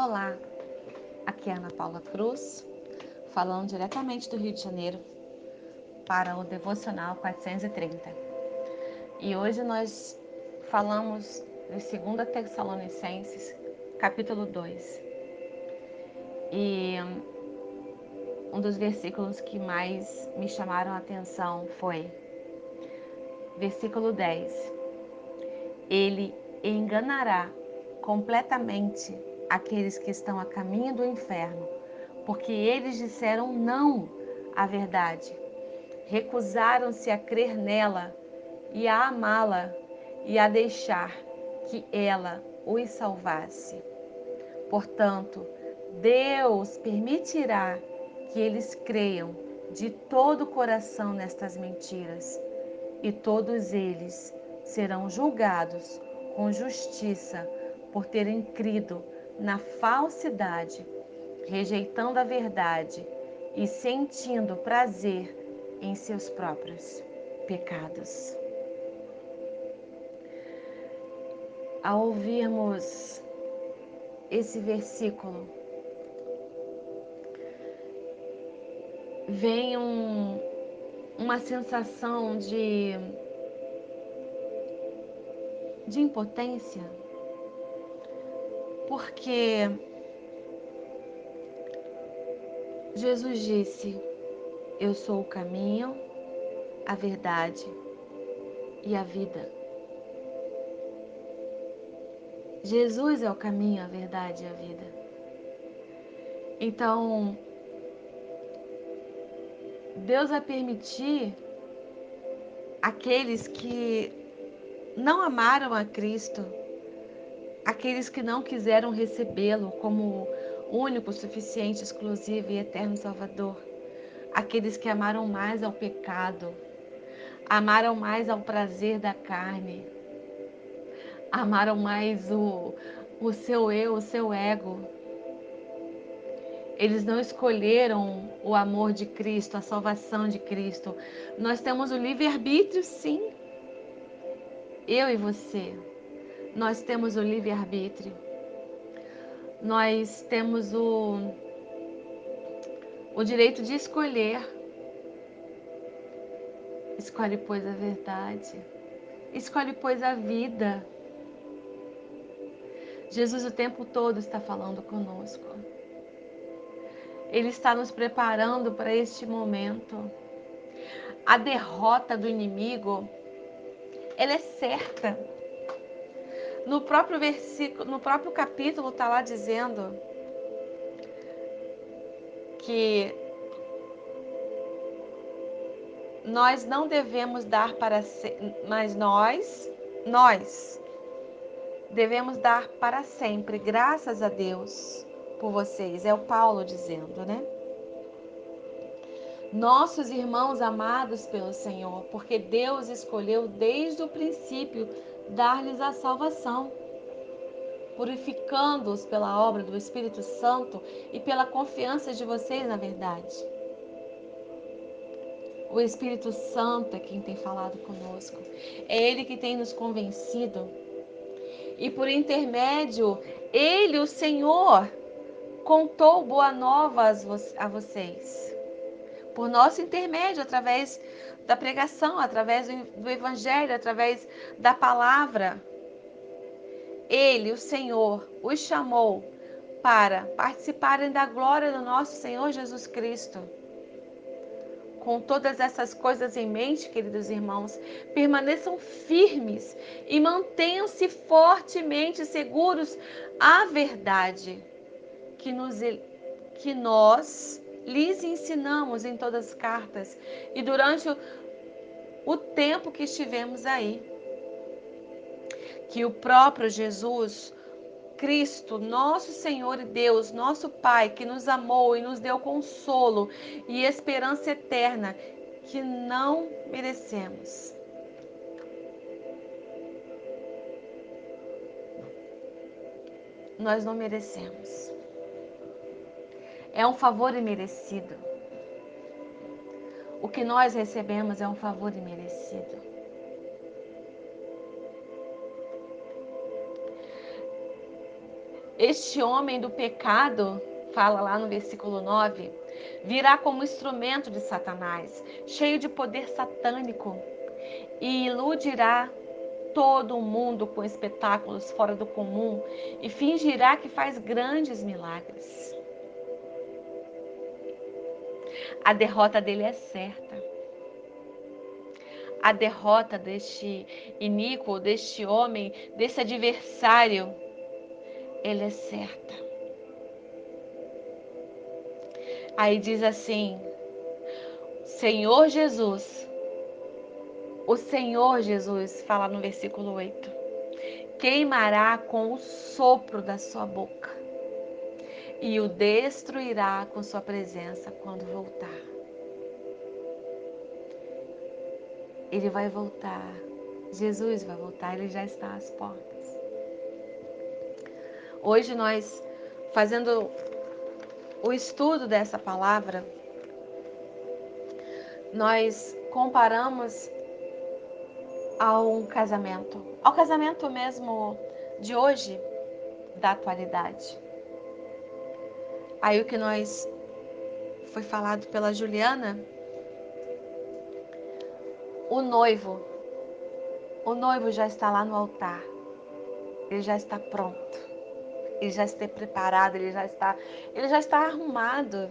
Olá, aqui é Ana Paula Cruz, falando diretamente do Rio de Janeiro para o Devocional 430. E hoje nós falamos de 2 Tessalonicenses, capítulo 2. E um dos versículos que mais me chamaram a atenção foi versículo 10. Ele enganará completamente aqueles que estão a caminho do inferno, porque eles disseram não à verdade, recusaram-se a crer nela e a amá-la e a deixar que ela os salvasse. Portanto, Deus permitirá que eles creiam de todo o coração nestas mentiras, e todos eles serão julgados com justiça por terem crido na falsidade, rejeitando a verdade e sentindo prazer em seus próprios pecados. Ao ouvirmos esse versículo, vem um, uma sensação de, de impotência porque Jesus disse: Eu sou o caminho, a verdade e a vida. Jesus é o caminho, a verdade e a vida. Então, Deus vai permitir aqueles que não amaram a Cristo aqueles que não quiseram recebê-lo como único, suficiente, exclusivo e eterno Salvador, aqueles que amaram mais ao pecado, amaram mais ao prazer da carne, amaram mais o, o seu eu, o seu ego. Eles não escolheram o amor de Cristo, a salvação de Cristo. Nós temos o livre-arbítrio, sim. Eu e você nós temos o livre-arbítrio, nós temos o, o direito de escolher. Escolhe, pois, a verdade, escolhe, pois, a vida. Jesus o tempo todo está falando conosco. Ele está nos preparando para este momento. A derrota do inimigo, ela é certa. No próprio versículo, no próprio capítulo está lá dizendo que nós não devemos dar para mas nós, nós devemos dar para sempre, graças a Deus por vocês. É o Paulo dizendo, né? Nossos irmãos amados pelo Senhor, porque Deus escolheu desde o princípio dar-lhes a salvação, purificando-os pela obra do Espírito Santo e pela confiança de vocês na verdade. O Espírito Santo é quem tem falado conosco, é Ele que tem nos convencido. E por intermédio, Ele, o Senhor, contou boa nova a vocês. Por nosso intermédio, através da pregação, através do Evangelho, através da palavra. Ele, o Senhor, os chamou para participarem da glória do nosso Senhor Jesus Cristo. Com todas essas coisas em mente, queridos irmãos, permaneçam firmes e mantenham-se fortemente seguros à verdade que, nos, que nós lhes ensinamos em todas as cartas e durante o, o tempo que estivemos aí. Que o próprio Jesus, Cristo, nosso Senhor e Deus, nosso Pai, que nos amou e nos deu consolo e esperança eterna que não merecemos. Nós não merecemos. É um favor imerecido. O que nós recebemos é um favor imerecido. Este homem do pecado, fala lá no versículo 9, virá como instrumento de Satanás, cheio de poder satânico, e iludirá todo o mundo com espetáculos fora do comum e fingirá que faz grandes milagres. A derrota dele é certa. A derrota deste iníquo, deste homem, desse adversário, ele é certa. Aí diz assim: Senhor Jesus, o Senhor Jesus fala no versículo 8: queimará com o sopro da sua boca e o destruirá com sua presença quando voltar. Ele vai voltar. Jesus vai voltar, ele já está às portas. Hoje nós fazendo o estudo dessa palavra, nós comparamos a um casamento, ao casamento mesmo de hoje, da atualidade. Aí o que nós foi falado pela Juliana, o noivo, o noivo já está lá no altar, ele já está pronto, ele já está preparado, ele já está, ele já está arrumado.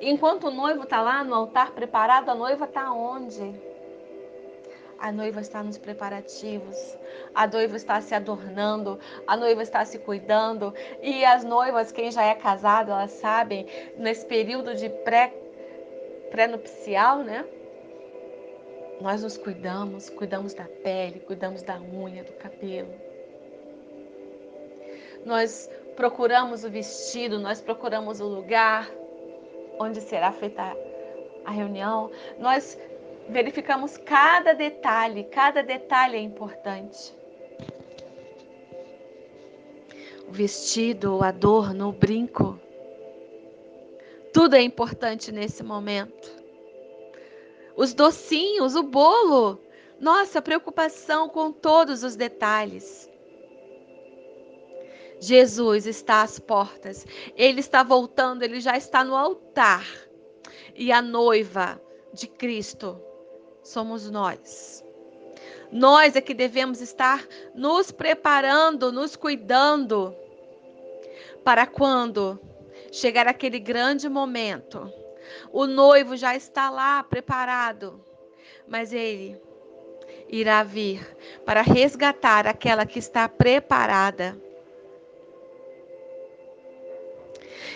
Enquanto o noivo está lá no altar preparado, a noiva está onde? A noiva está nos preparativos, a noiva está se adornando, a noiva está se cuidando. E as noivas, quem já é casado, elas sabem, nesse período de pré, pré-nupcial, né? Nós nos cuidamos, cuidamos da pele, cuidamos da unha, do cabelo. Nós procuramos o vestido, nós procuramos o lugar onde será feita a reunião. Nós verificamos cada detalhe, cada detalhe é importante. O vestido, o adorno, o brinco, tudo é importante nesse momento. Os docinhos, o bolo, nossa preocupação com todos os detalhes. Jesus está às portas, ele está voltando, ele já está no altar. E a noiva de Cristo somos nós. Nós é que devemos estar nos preparando, nos cuidando, para quando chegar aquele grande momento, o noivo já está lá preparado, mas ele irá vir para resgatar aquela que está preparada.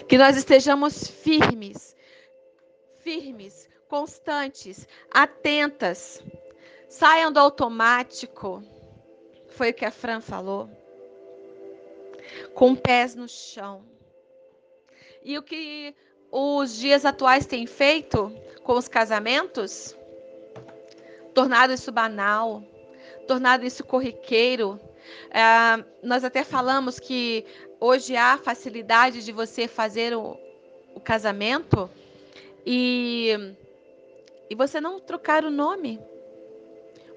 Que nós estejamos firmes, firmes, constantes, atentas. Saiam do automático. Foi o que a Fran falou. Com pés no chão. E o que os dias atuais têm feito com os casamentos? Tornado isso banal, tornado isso corriqueiro. É, nós até falamos que hoje há facilidade de você fazer o, o casamento e e você não trocar o nome.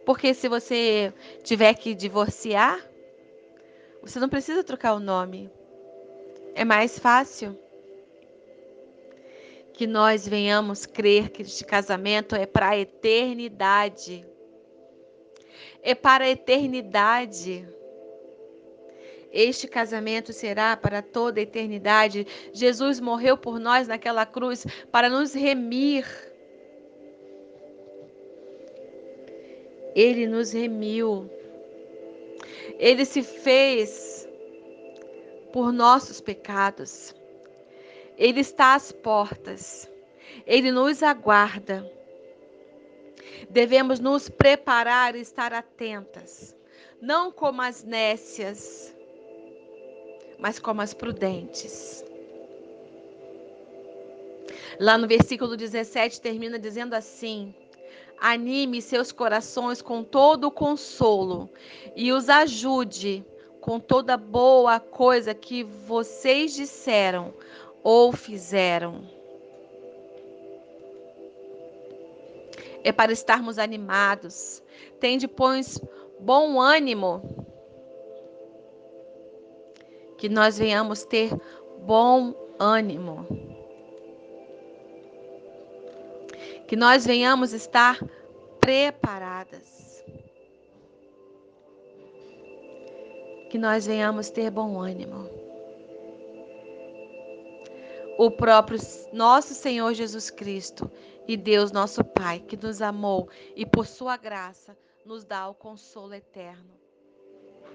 Porque se você tiver que divorciar, você não precisa trocar o nome. É mais fácil que nós venhamos crer que este casamento é para a eternidade. É para a eternidade. Este casamento será para toda a eternidade. Jesus morreu por nós naquela cruz para nos remir Ele nos remiu. Ele se fez por nossos pecados. Ele está às portas. Ele nos aguarda. Devemos nos preparar e estar atentas, não como as nécias, mas como as prudentes. Lá no versículo 17 termina dizendo assim: anime seus corações com todo o consolo e os ajude com toda boa coisa que vocês disseram ou fizeram. É para estarmos animados. Tende, pois, bom ânimo. Que nós venhamos ter bom ânimo. Que nós venhamos estar preparadas. Que nós venhamos ter bom ânimo. O próprio nosso Senhor Jesus Cristo e Deus nosso Pai, que nos amou e por sua graça nos dá o consolo eterno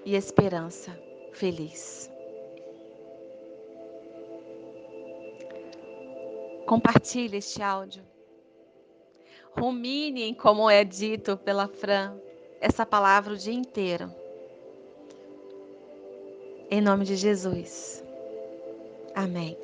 e esperança feliz. Compartilhe este áudio. Ruminem, como é dito pela Fran, essa palavra o dia inteiro. Em nome de Jesus. Amém.